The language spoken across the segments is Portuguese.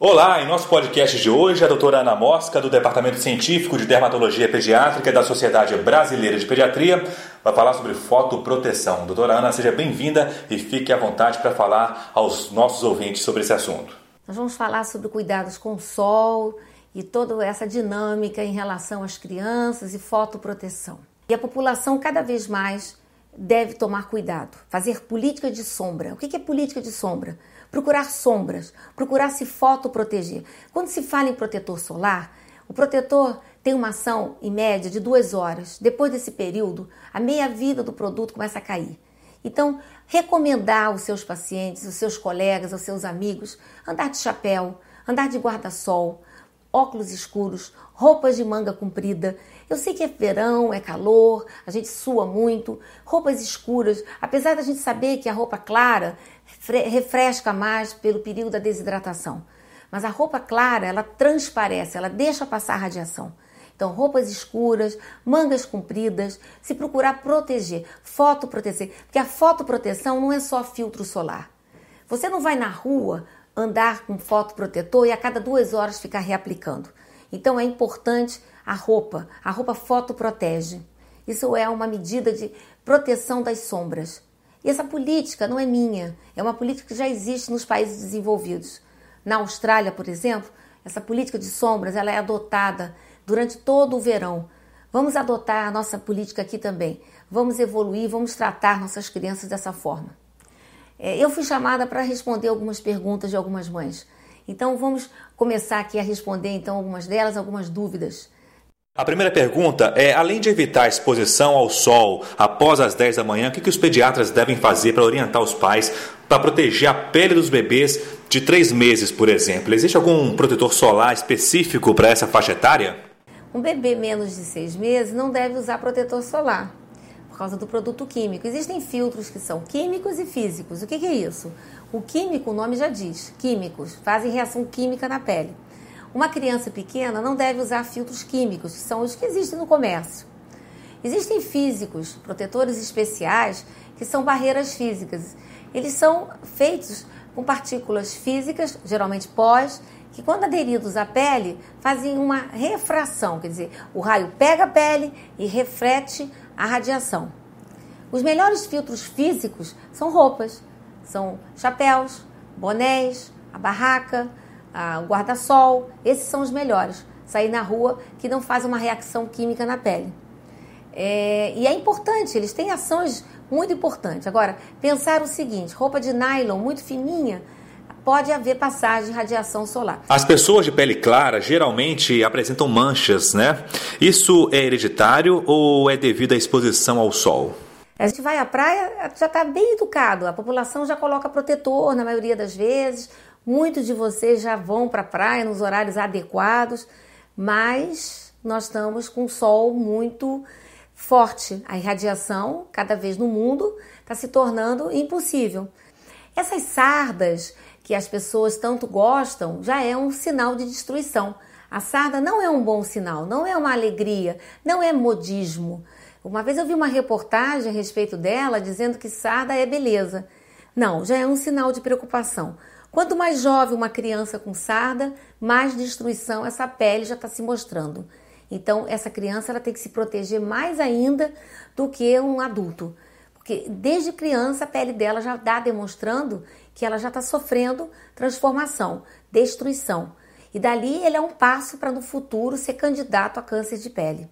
Olá, em nosso podcast de hoje, a doutora Ana Mosca, do Departamento Científico de Dermatologia Pediátrica da Sociedade Brasileira de Pediatria, vai falar sobre fotoproteção. Doutora Ana, seja bem-vinda e fique à vontade para falar aos nossos ouvintes sobre esse assunto. Nós vamos falar sobre cuidados com o sol e toda essa dinâmica em relação às crianças e fotoproteção. E a população cada vez mais deve tomar cuidado, fazer política de sombra. O que é política de sombra? procurar sombras, procurar se fotoproteger. Quando se fala em protetor solar, o protetor tem uma ação em média de duas horas. Depois desse período, a meia-vida do produto começa a cair. Então, recomendar aos seus pacientes, aos seus colegas, aos seus amigos, andar de chapéu, andar de guarda-sol, óculos escuros, roupas de manga comprida. Eu sei que é verão, é calor, a gente sua muito, roupas escuras, apesar da gente saber que a roupa clara refresca mais pelo perigo da desidratação. Mas a roupa clara, ela transparece, ela deixa passar radiação. Então, roupas escuras, mangas compridas, se procurar proteger, fotoproteger, porque a fotoproteção não é só filtro solar. Você não vai na rua andar com fotoprotetor e a cada duas horas ficar reaplicando. Então é importante a roupa. A roupa fotoprotege. Isso é uma medida de proteção das sombras. E essa política não é minha, é uma política que já existe nos países desenvolvidos. Na Austrália, por exemplo, essa política de sombras ela é adotada durante todo o verão. Vamos adotar a nossa política aqui também. Vamos evoluir, vamos tratar nossas crianças dessa forma. É, eu fui chamada para responder algumas perguntas de algumas mães. Então vamos começar aqui a responder então algumas delas, algumas dúvidas. A primeira pergunta é: além de evitar a exposição ao sol após as 10 da manhã, o que, que os pediatras devem fazer para orientar os pais para proteger a pele dos bebês de 3 meses, por exemplo? Existe algum protetor solar específico para essa faixa etária? Um bebê menos de 6 meses não deve usar protetor solar causa do produto químico. Existem filtros que são químicos e físicos. O que, que é isso? O químico, o nome já diz, químicos, fazem reação química na pele. Uma criança pequena não deve usar filtros químicos, que são os que existem no comércio. Existem físicos, protetores especiais, que são barreiras físicas. Eles são feitos com partículas físicas, geralmente pós, que quando aderidos à pele fazem uma refração, quer dizer, o raio pega a pele e reflete a radiação. Os melhores filtros físicos são roupas, são chapéus, bonés, a barraca, a, o guarda-sol. Esses são os melhores. Sair na rua que não faz uma reação química na pele. É, e é importante, eles têm ações muito importantes. Agora, pensar o seguinte: roupa de nylon muito fininha pode haver passagem de radiação solar. As pessoas de pele clara geralmente apresentam manchas, né? Isso é hereditário ou é devido à exposição ao sol? A gente vai à praia, já está bem educado, a população já coloca protetor na maioria das vezes, muitos de vocês já vão para a praia nos horários adequados, mas nós estamos com o sol muito forte. A irradiação, cada vez no mundo, está se tornando impossível. Essas sardas que as pessoas tanto gostam já é um sinal de destruição. A sarda não é um bom sinal, não é uma alegria, não é modismo. Uma vez eu vi uma reportagem a respeito dela dizendo que sarda é beleza. Não, já é um sinal de preocupação. Quanto mais jovem uma criança com sarda, mais destruição essa pele já está se mostrando. Então, essa criança ela tem que se proteger mais ainda do que um adulto. Porque desde criança a pele dela já está demonstrando que ela já está sofrendo transformação, destruição. E dali ele é um passo para no futuro ser candidato a câncer de pele.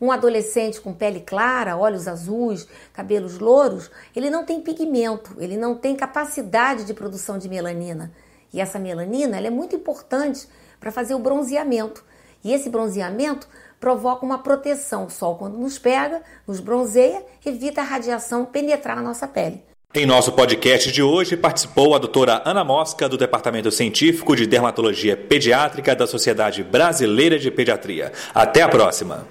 Um adolescente com pele clara, olhos azuis, cabelos louros, ele não tem pigmento, ele não tem capacidade de produção de melanina. E essa melanina é muito importante para fazer o bronzeamento. E esse bronzeamento provoca uma proteção. O sol, quando nos pega, nos bronzeia, evita a radiação penetrar na nossa pele. Em nosso podcast de hoje participou a doutora Ana Mosca, do Departamento Científico de Dermatologia Pediátrica da Sociedade Brasileira de Pediatria. Até a próxima!